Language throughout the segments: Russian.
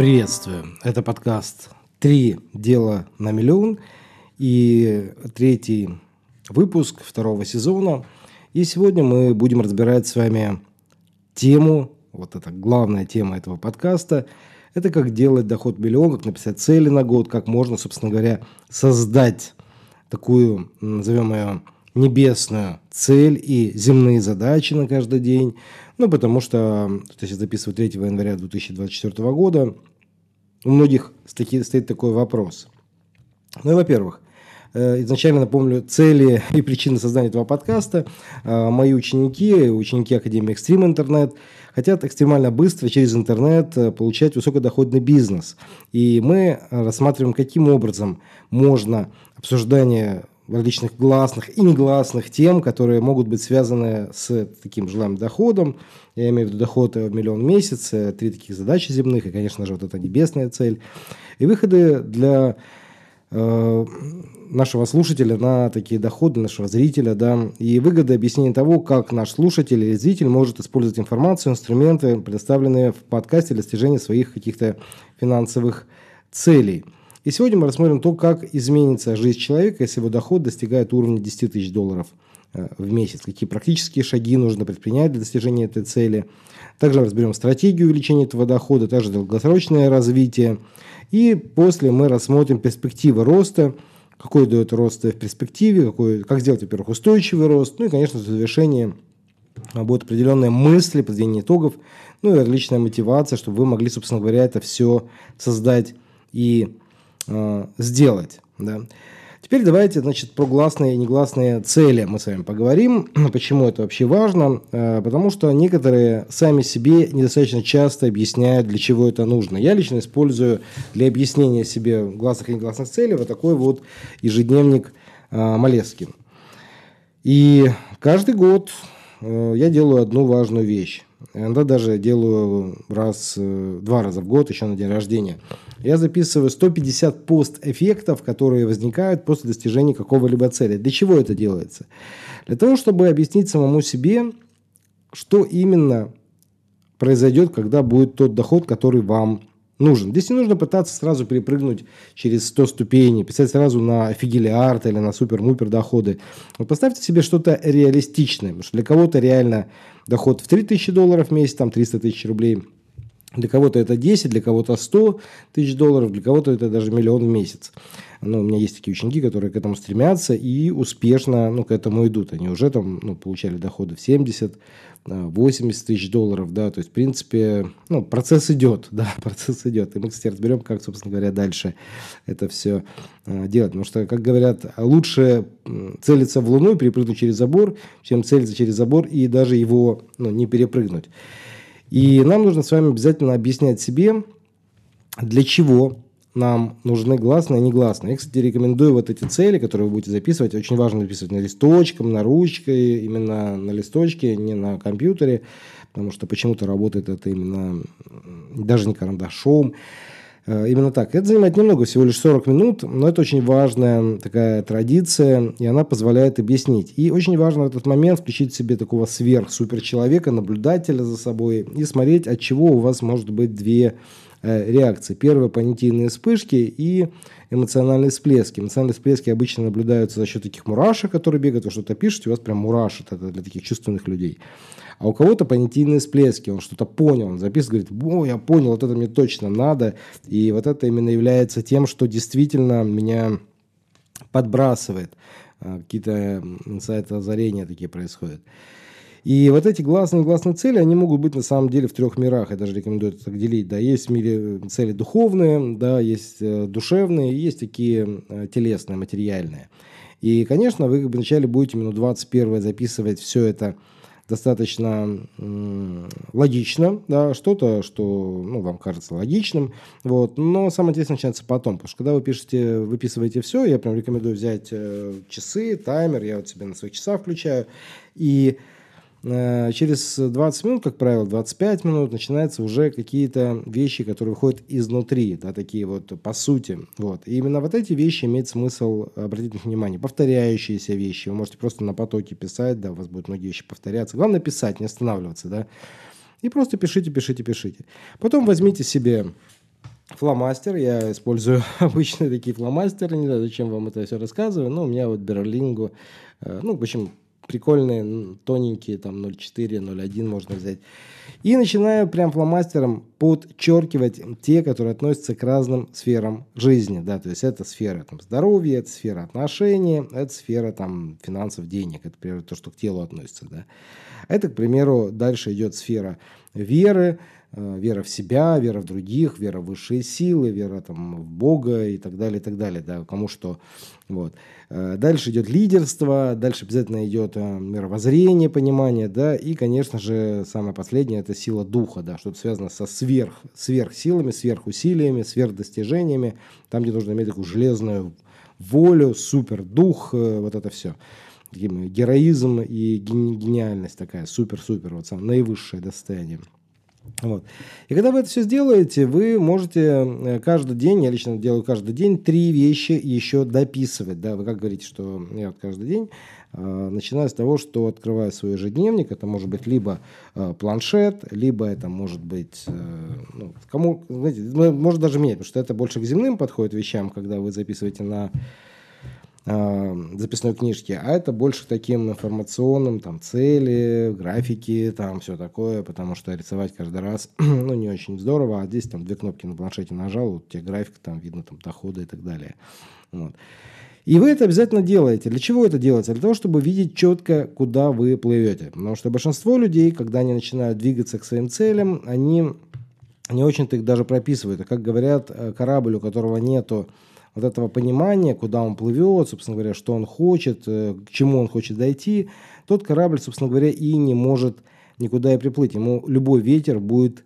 Приветствую. Это подкаст «Три дела на миллион» и третий выпуск второго сезона. И сегодня мы будем разбирать с вами тему, вот это главная тема этого подкаста, это как делать доход миллион, как написать цели на год, как можно, собственно говоря, создать такую, назовем ее, небесную цель и земные задачи на каждый день. Ну, потому что, что сейчас записываю 3 января 2024 года, у многих стоит такой вопрос. Ну, во-первых, э, изначально напомню цели и причины создания этого подкаста. Э, мои ученики, ученики Академии Экстрим Интернет, хотят экстремально быстро через интернет э, получать высокодоходный бизнес. И мы рассматриваем, каким образом можно обсуждение различных гласных и негласных тем, которые могут быть связаны с таким желаемым доходом. Я имею в виду доход в миллион в месяц, э, три таких задачи земных, и, конечно же, вот эта небесная цель. И выходы для э, нашего слушателя на такие доходы, нашего зрителя, да, и выгоды объяснения того, как наш слушатель или зритель может использовать информацию, инструменты, предоставленные в подкасте для достижения своих каких-то финансовых целей – и сегодня мы рассмотрим то, как изменится жизнь человека, если его доход достигает уровня 10 тысяч долларов э, в месяц. Какие практические шаги нужно предпринять для достижения этой цели. Также разберем стратегию увеличения этого дохода, также долгосрочное развитие. И после мы рассмотрим перспективы роста, какой дает рост в перспективе, какой, как сделать, во-первых, устойчивый рост, ну и, конечно, в завершение будут определенные мысли, подведение итогов, ну и различная мотивация, чтобы вы могли, собственно говоря, это все создать и э, сделать. Да. Теперь давайте, значит, про гласные и негласные цели мы с вами поговорим. Почему это вообще важно? Э, потому что некоторые сами себе недостаточно часто объясняют, для чего это нужно. Я лично использую для объяснения себе гласных и негласных целей вот такой вот ежедневник э, Малескин. И каждый год я делаю одну важную вещь. Иногда даже делаю раз, два раза в год, еще на день рождения – я записываю 150 пост-эффектов, которые возникают после достижения какого-либо цели. Для чего это делается? Для того, чтобы объяснить самому себе, что именно произойдет, когда будет тот доход, который вам нужен. Здесь не нужно пытаться сразу перепрыгнуть через 100 ступеней, писать сразу на афигелиард или на супер-мупер доходы. Вот поставьте себе что-то реалистичное. Потому что для кого-то реально доход в 3000 долларов в месяц, там 300 тысяч рублей – для кого-то это 10, для кого-то 100 тысяч долларов, для кого-то это даже миллион в месяц. Ну, у меня есть такие ученики, которые к этому стремятся и успешно ну, к этому идут. Они уже там ну, получали доходы в 70, 80 тысяч долларов, да, то есть, в принципе, ну, процесс идет, да, процесс идет. И мы, кстати, разберем, как, собственно говоря, дальше это все а, делать. Потому что, как говорят, лучше целиться в Луну и перепрыгнуть через забор, чем целиться через забор и даже его ну, не перепрыгнуть. И нам нужно с вами обязательно объяснять себе, для чего нам нужны гласные и негласные. Я, кстати, рекомендую вот эти цели, которые вы будете записывать. Очень важно записывать на листочком, на ручке, именно на листочке, не на компьютере, потому что почему-то работает это именно даже не карандашом. Э, именно так. Это занимает немного, всего лишь 40 минут, но это очень важная такая традиция, и она позволяет объяснить. И очень важно в этот момент включить себе такого сверхсуперчеловека, наблюдателя за собой и смотреть, от чего у вас может быть две реакции. Первая – понятийные вспышки и эмоциональные всплески. Эмоциональные всплески обычно наблюдаются за счет таких мурашек, которые бегают, вы что-то пишете, у вас прям мурашит. Это для таких чувственных людей. А у кого-то понятийные всплески, он что-то понял, он записывает, говорит, о, я понял, вот это мне точно надо. И вот это именно является тем, что действительно меня подбрасывает. А, какие-то инсайты озарения такие происходят. И вот эти гласные гласные цели, они могут быть на самом деле в трех мирах. Я даже рекомендую это так делить. Да, есть в мире цели духовные, да, есть э, душевные, есть такие э, телесные, материальные. И, конечно, вы вначале будете минут 21 записывать все это достаточно логично, да, что-то, что ну, вам кажется логичным, вот, но самое интересное начинается потом, потому что когда вы пишете, выписываете все, я прям рекомендую взять э, часы, таймер, я вот себе на своих часах включаю, и Э, через 20 минут, как правило, 25 минут начинаются уже какие-то вещи, которые выходят изнутри, да, такие вот по сути. Вот. И именно вот эти вещи имеет смысл обратить на них внимание. Повторяющиеся вещи. Вы можете просто на потоке писать, да, у вас будут многие вещи повторяться. Главное писать, не останавливаться, да. И просто пишите, пишите, пишите. Потом возьмите себе фломастер. Я использую обычные такие фломастеры. Не знаю, зачем вам это все рассказываю. Но у меня вот Берлингу. Э, ну, в общем, прикольные, тоненькие, там 0,4, 0,1 можно взять. И начинаю прям фломастером подчеркивать те, которые относятся к разным сферам жизни. Да, то есть это сфера там, здоровья, это сфера отношений, это сфера там, финансов, денег. Это, например, то, что к телу относится. Да. Это, к примеру, дальше идет сфера веры, вера в себя, вера в других, вера в высшие силы, вера там, в Бога и так далее, и так далее, да, кому что. Вот. Э, дальше идет лидерство, дальше обязательно идет э, мировоззрение, понимание, да, и, конечно же, самое последнее – это сила духа, да, что-то связано со сверх, сверхсилами, сверхусилиями, сверхдостижениями, там, где нужно иметь такую железную волю, супер дух, вот это все героизм и гениальность такая, супер-супер, вот самое наивысшее достояние. Вот. И когда вы это все сделаете, вы можете э, каждый день, я лично делаю каждый день, три вещи еще дописывать. Да? Вы как говорите, что я вот каждый день э, начинаю с того, что открываю свой ежедневник. Это может быть либо э, планшет, либо это может быть, э, ну, кому, знаете, может даже менять, потому что это больше к земным подходит вещам, когда вы записываете на записной книжки, а это больше таким информационным, там, цели, графики, там, все такое, потому что рисовать каждый раз, ну, не очень здорово, а здесь там две кнопки на планшете нажал, вот тебе график, там видно там доходы и так далее. Вот. И вы это обязательно делаете. Для чего это делается? Для того, чтобы видеть четко, куда вы плывете. Потому что большинство людей, когда они начинают двигаться к своим целям, они не очень-то их даже прописывают. А как говорят, э, корабль, у которого нету вот этого понимания, куда он плывет, собственно говоря, что он хочет, э, к чему он хочет дойти, тот корабль, собственно говоря, и не может никуда и приплыть. Ему любой ветер будет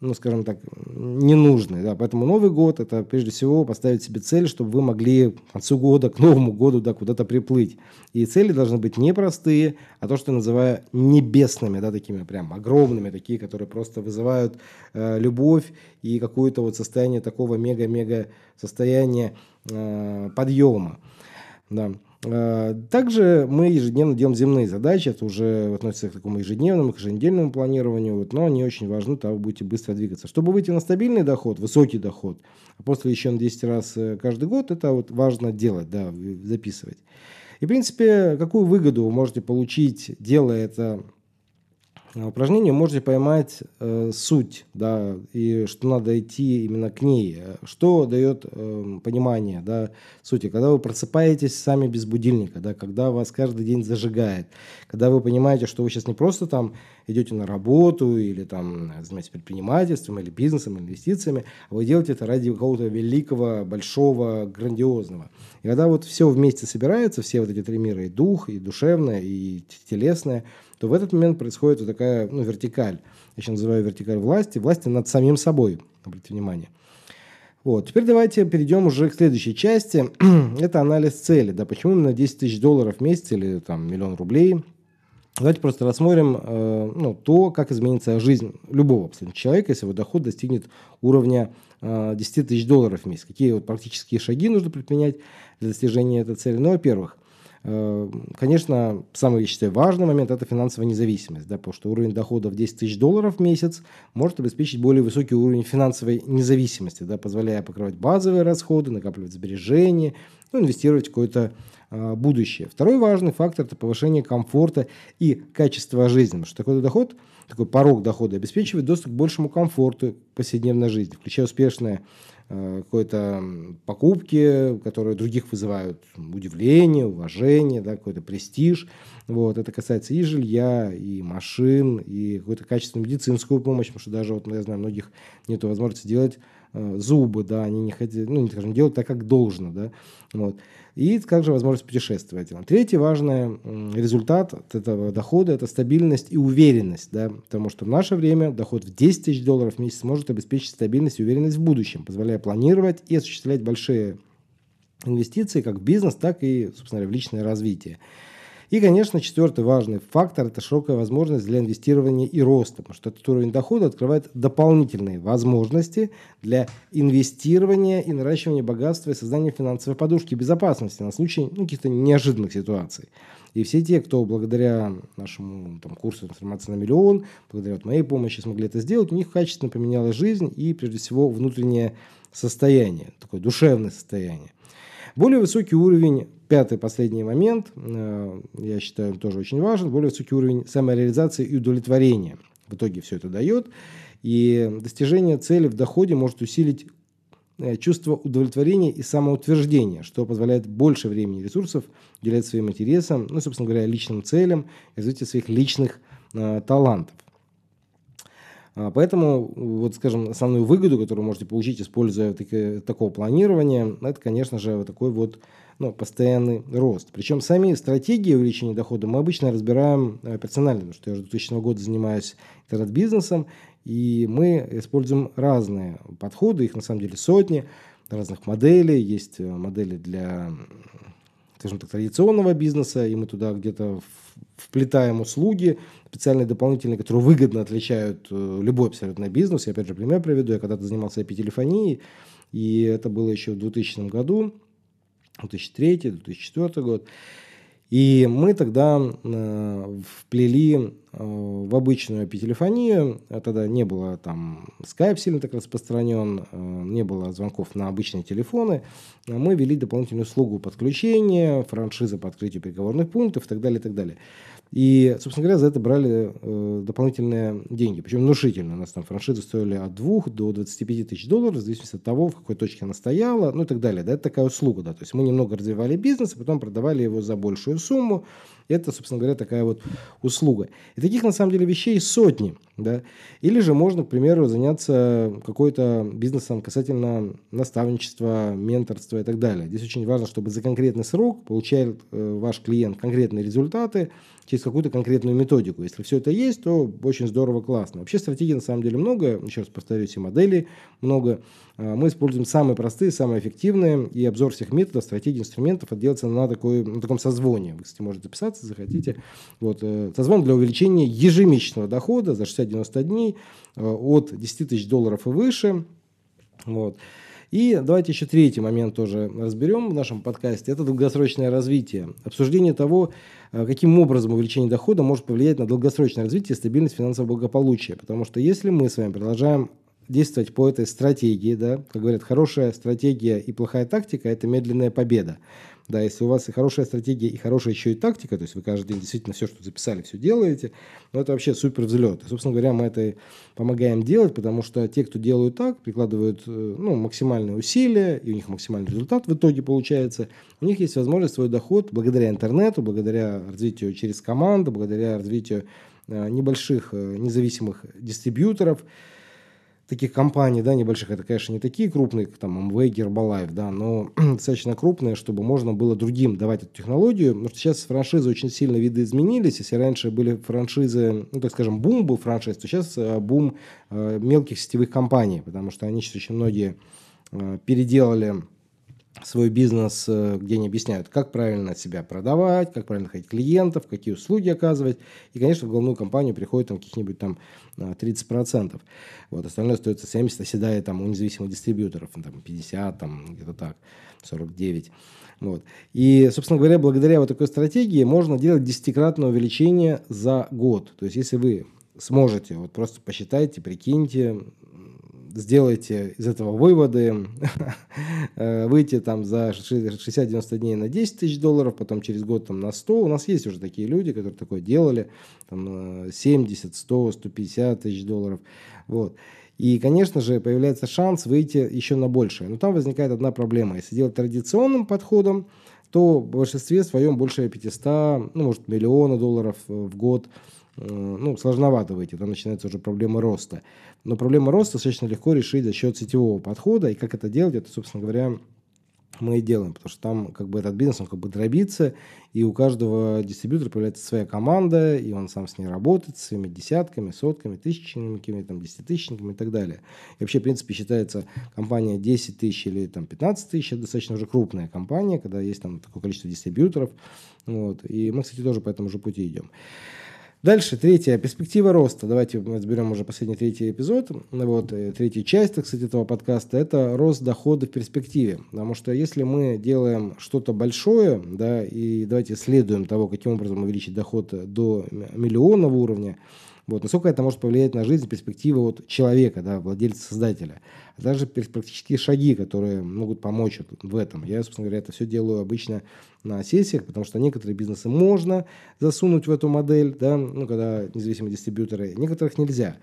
ну, скажем так, ненужный. Да. Поэтому Новый год – это прежде всего поставить себе цель, чтобы вы могли к концу года, к Новому году да, куда-то приплыть. И цели должны быть не простые, а то, что я называю небесными, да, такими прям огромными, такие, которые просто вызывают э, любовь и какое-то вот состояние такого мега-мега состояния э, подъема. Да. Э, также мы ежедневно делаем земные задачи, это уже относится к такому ежедневному, к еженедельному планированию, вот, но они очень важны, тогда вы будете быстро двигаться. Чтобы выйти на стабильный доход, высокий доход, а после еще на 10 раз э, каждый год, это вот важно делать, да, записывать. И, в принципе, какую выгоду вы можете получить, делая это упражнение можете поймать э, суть, да, и что надо идти именно к ней. Что дает э, понимание, да, сути. Когда вы просыпаетесь сами без будильника, да, когда вас каждый день зажигает, когда вы понимаете, что вы сейчас не просто там идете на работу или там занимаетесь предпринимательством или бизнесом, инвестициями, а вы делаете это ради какого-то великого, большого, грандиозного. И когда вот все вместе собирается, все вот эти три мира, и дух, и душевное, и телесное – то в этот момент происходит вот такая ну, вертикаль. Я еще называю вертикаль власти. Власти над самим собой. Обратите внимание. Вот. Теперь давайте перейдем уже к следующей части. Это анализ цели. Да, почему именно 10 тысяч долларов в месяц или там миллион рублей? Давайте просто рассмотрим э, ну, то, как изменится жизнь любого абсолютно человека, если его доход достигнет уровня э, 10 тысяч долларов в месяц. Какие вот практические шаги нужно предпринять для достижения этой цели? Ну, во-первых, Э, конечно, самый, я считаю, важный момент – это финансовая независимость, да, потому что уровень дохода в 10 тысяч долларов в месяц может обеспечить более высокий уровень финансовой независимости, да, позволяя покрывать базовые расходы, накапливать сбережения, ну, инвестировать в какое-то э, будущее. Второй важный фактор – это повышение комфорта и качества жизни, потому что такой доход, такой порог дохода обеспечивает доступ к большему комфорту повседневной жизни, включая успешное Э, какой-то покупки, которые других вызывают удивление, уважение, да, какой-то престиж. Вот, это касается и жилья, и машин, и какой-то качественную медицинскую помощь, потому что даже, вот, я знаю, многих нет возможности делать э, зубы, да, они не хотят, ну, не скажем, делать так, как должно, да, вот. И также возможность путешествовать. Третий важный результат от этого дохода – это стабильность и уверенность, да, потому что в наше время доход в 10 тысяч долларов в месяц может обеспечить стабильность и уверенность в будущем, позволяя планировать и осуществлять большие инвестиции как в бизнес, так и, собственно говоря, в личное развитие. И, конечно, четвертый важный фактор – это широкая возможность для инвестирования и роста, потому что этот уровень дохода открывает дополнительные возможности для инвестирования и наращивания богатства и создания финансовой подушки безопасности на случай ну, каких-то неожиданных ситуаций. И все те, кто благодаря нашему там, курсу трансформации на миллион, благодаря вот моей помощи смогли это сделать, у них качественно поменялась жизнь и, прежде всего, внутреннее состояние, такое душевное состояние. Более высокий уровень, пятый последний момент, э, я считаю, тоже очень важен, более высокий уровень самореализации и удовлетворения. В итоге все это дает. И достижение цели в доходе может усилить э, чувство удовлетворения и самоутверждения, что позволяет больше времени и ресурсов уделять своим интересам, ну, собственно говоря, личным целям развитию своих личных э, талантов. А, поэтому, вот, скажем, основную выгоду, которую можете получить, используя таки, такого планирования, это, конечно же, вот такой вот ну, постоянный рост. Причем сами стратегии увеличения дохода мы обычно разбираем э, персонально, потому что я уже 2000 года занимаюсь интернет-бизнесом, и мы используем разные подходы, их на самом деле сотни разных моделей. Есть э, модели для, скажем так, традиционного бизнеса, и мы туда где-то вплетаем услуги специальные дополнительные, которые выгодно отличают э, любой абсолютно бизнес. Я опять же пример приведу. Я когда-то занимался IP-телефонией, и это было еще в 2000 году, 2003-2004 год. И мы тогда э, вплели э, в обычную IP-телефонию, а тогда не было там Skype сильно так распространен, э, не было звонков на обычные телефоны, мы ввели дополнительную услугу подключения, франшиза по открытию переговорных пунктов и так далее, и так далее. И, собственно говоря, за это брали э, дополнительные деньги. Причем внушительно. У нас там франшизы стоили от 2 до 25 тысяч долларов, в зависимости от того, в какой точке она стояла, ну и так далее. Да, это такая услуга. Да. То есть мы немного развивали бизнес, а потом продавали его за большую сумму. Это, собственно говоря, такая вот услуга. И таких, на самом деле, вещей сотни. Да? Или же можно, к примеру, заняться какой-то бизнесом касательно наставничества, менторства и так далее. Здесь очень важно, чтобы за конкретный срок получал э, ваш клиент конкретные результаты через какую-то конкретную методику. Если все это есть, то очень здорово, классно. Вообще стратегий на самом деле много. Еще раз повторюсь, и моделей много. А, мы используем самые простые, самые эффективные. И обзор всех методов, стратегий, инструментов делается на, такой, на таком созвоне. Вы, кстати, можете записаться, захотите. Вот, э, созвон для увеличения ежемесячного дохода за 60 60-90 дней э, от 10 тысяч долларов и выше. Вот. И давайте еще третий момент тоже разберем в нашем подкасте. Это долгосрочное развитие. Обсуждение того, э, каким образом увеличение дохода может повлиять на долгосрочное развитие и стабильность финансового благополучия. Потому что если мы с вами продолжаем действовать по этой стратегии, да, как говорят, хорошая стратегия и плохая тактика – это медленная победа. Да, если у вас и хорошая стратегия, и хорошая еще и тактика, то есть вы каждый день действительно все, что записали, все делаете, ну, это вообще супер взлет. И, собственно говоря, мы это помогаем делать, потому что те, кто делают так, прикладывают э, ну, максимальные усилия, и у них максимальный результат в итоге получается, у них есть возможность свой доход благодаря интернету, благодаря развитию через команду, благодаря развитию э, небольших э, независимых дистрибьюторов, таких компаний, да, небольших, это, конечно, не такие крупные, там Amway, Herbalife, да, но достаточно крупные, чтобы можно было другим давать эту технологию, потому что сейчас франшизы очень сильно видоизменились, если раньше были франшизы, ну, так скажем, бум был франшиз, то сейчас э, бум э, мелких сетевых компаний, потому что они сейчас очень многие э, переделали свой бизнес, э, где они объясняют, как правильно себя продавать, как правильно находить клиентов, какие услуги оказывать. И, конечно, в головную компанию приходит там каких-нибудь там 30%. Э, вот, остальное остается 70, оседает там у независимых дистрибьюторов, ну, там 50, там где-то так, 49. Вот. И, собственно говоря, благодаря вот такой стратегии можно делать десятикратное увеличение за год. То есть, если вы сможете, вот просто посчитайте, прикиньте, сделайте из этого выводы, э, выйти там за 60-90 дней на 10 тысяч долларов, потом через год там на 100. У нас есть уже такие люди, которые такое делали, там 70, 100, 150 тысяч долларов. Вот. И, конечно же, появляется шанс выйти еще на большее. Но там возникает одна проблема. Если делать традиционным подходом, то в большинстве своем больше 500, ну, может, миллиона долларов в год – Э, ну, сложновато выйти, там начинается уже проблема роста. Но проблема роста достаточно легко решить за счет сетевого подхода, и как это делать, это, собственно говоря, мы и делаем, потому что там как бы этот бизнес, он как бы дробится, и у каждого дистрибьютора появляется своя команда, и он сам с ней работает, с своими десятками, сотками, тысячниками, там, десятитысячниками и так далее. И вообще, в принципе, считается компания 10 тысяч или там 15 тысяч, это достаточно уже крупная компания, когда есть там такое количество дистрибьюторов, вот, и мы, кстати, тоже по этому же пути идем. Дальше, третья, перспектива роста. Давайте разберем уже последний третий эпизод. Вот, э, третья часть, кстати, этого подкаста, это рост дохода в перспективе. Потому что если мы делаем что-то большое, да, и давайте исследуем того, каким образом увеличить доход до миллионного уровня, вот, насколько это может повлиять на жизнь, перспективы вот человека, да, владельца, создателя. Также практические шаги, которые могут помочь в этом. Я, собственно говоря, это все делаю обычно на сессиях, потому что некоторые бизнесы можно засунуть в эту модель, да, ну, когда независимые дистрибьюторы, некоторых нельзя.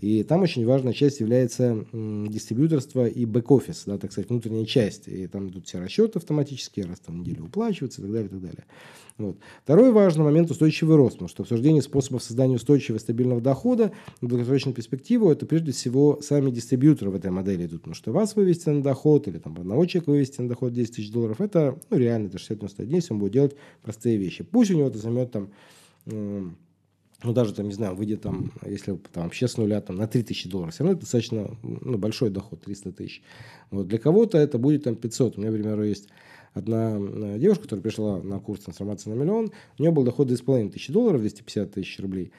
И там очень важная часть является дистрибьюторство и бэк-офис, да, так сказать, внутренняя часть. И там идут все расчеты автоматические, раз там неделю уплачиваются и так далее, и так далее. Вот. Второй важный момент – устойчивый рост, потому что обсуждение способов создания устойчивого стабильного дохода в долгосрочную перспективу – это прежде всего сами дистрибьюторы в этой модели идут, потому что вас вывести на доход или там одного человека вывести на доход 10 тысяч долларов – это ну, реально, это 60-90 дней, если он будет делать простые вещи. Пусть у него это займет там ну, даже там, не знаю, выйдет там, если там вообще с нуля там на 3000 долларов, все равно это достаточно ну, большой доход, 300 тысяч. Вот. Для кого-то это будет там 500. У меня, например, есть одна э, девушка, которая пришла на курс трансформации на миллион, у нее был доход 2,5 тысячи долларов, 250 тысяч рублей.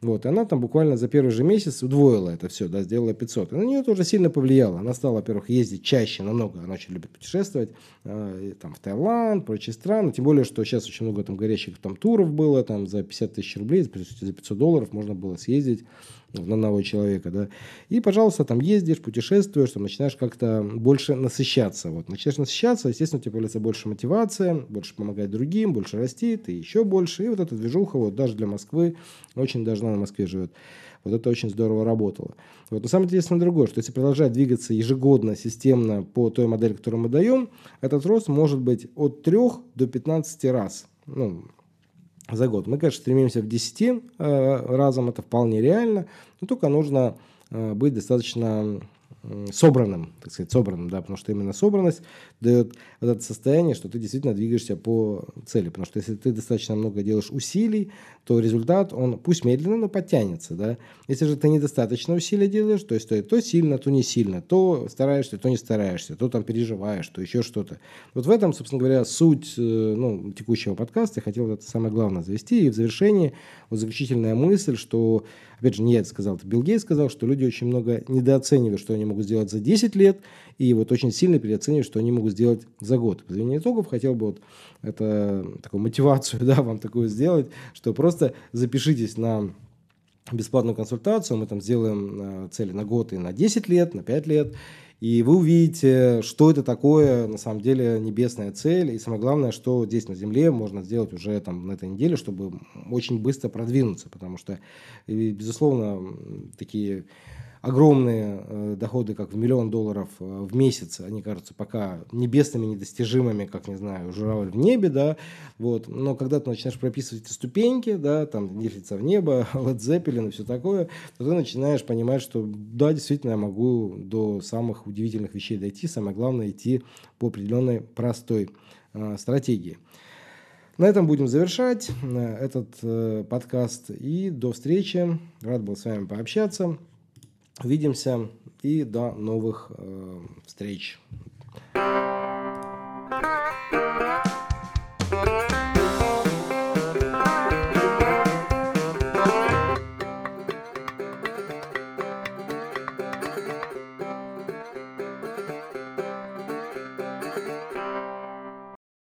Вот, и она там буквально за первый же месяц удвоила это все, да, сделала 500. И на нее тоже сильно повлияло. Она стала, во-первых, ездить чаще, намного, она очень любит путешествовать, э, там, в Таиланд, прочие страны. Тем более, что сейчас очень много там горящих там туров было, там за 50 тысяч рублей, за 500 долларов можно было съездить на одного человека, да, и, пожалуйста, там ездишь, путешествуешь, там начинаешь как-то больше насыщаться, вот, начинаешь насыщаться, естественно, у тебя появляется больше мотивация, больше помогать другим, больше расти, ты еще больше, и вот эта движуха, вот, даже для Москвы, очень даже на Москве живет, вот это очень здорово работало. Вот, но самое интересное другое, что если продолжать двигаться ежегодно, системно по той модели, которую мы даем, этот рост может быть от 3 до 15 раз, ну, за год. Мы, конечно, стремимся в 10 э, разом, это вполне реально, но только нужно э, быть достаточно собранным, так сказать, собранным, да, потому что именно собранность дает вот это состояние, что ты действительно двигаешься по цели, потому что если ты достаточно много делаешь усилий, то результат, он пусть медленно, но подтянется, да. Если же ты недостаточно усилий делаешь, то есть то, то сильно, то не сильно, то стараешься, то не стараешься, то там переживаешь, то еще что-то. Вот в этом, собственно говоря, суть э, ну, текущего подкаста. Я хотел это самое главное завести. И в завершении вот заключительная мысль, что, опять же, не я это сказал, это Билл Гейт сказал, что люди очень много недооценивают, что они могут сделать за 10 лет, и вот очень сильно переоценивают, что они могут сделать за год. В подведении итогов хотел бы вот это, такую мотивацию да, вам такую сделать, что просто запишитесь на бесплатную консультацию, мы там сделаем э, цели на год и на 10 лет, на 5 лет, и вы увидите, что это такое, на самом деле, небесная цель, и самое главное, что здесь на Земле можно сделать уже там на этой неделе, чтобы очень быстро продвинуться, потому что, безусловно, такие огромные э, доходы, как в миллион долларов э, в месяц, они кажутся пока небесными, недостижимыми, как, не знаю, журавль в небе, да, вот, но когда ты начинаешь прописывать эти ступеньки, да, там, нефтица в небо, Led Zeppelin и все такое, то ты начинаешь понимать, что, да, действительно, я могу до самых удивительных вещей дойти, самое главное, идти по определенной простой э, стратегии. На этом будем завершать э, этот э, подкаст. И до встречи. Рад был с вами пообщаться. Увидимся и до новых э, встреч.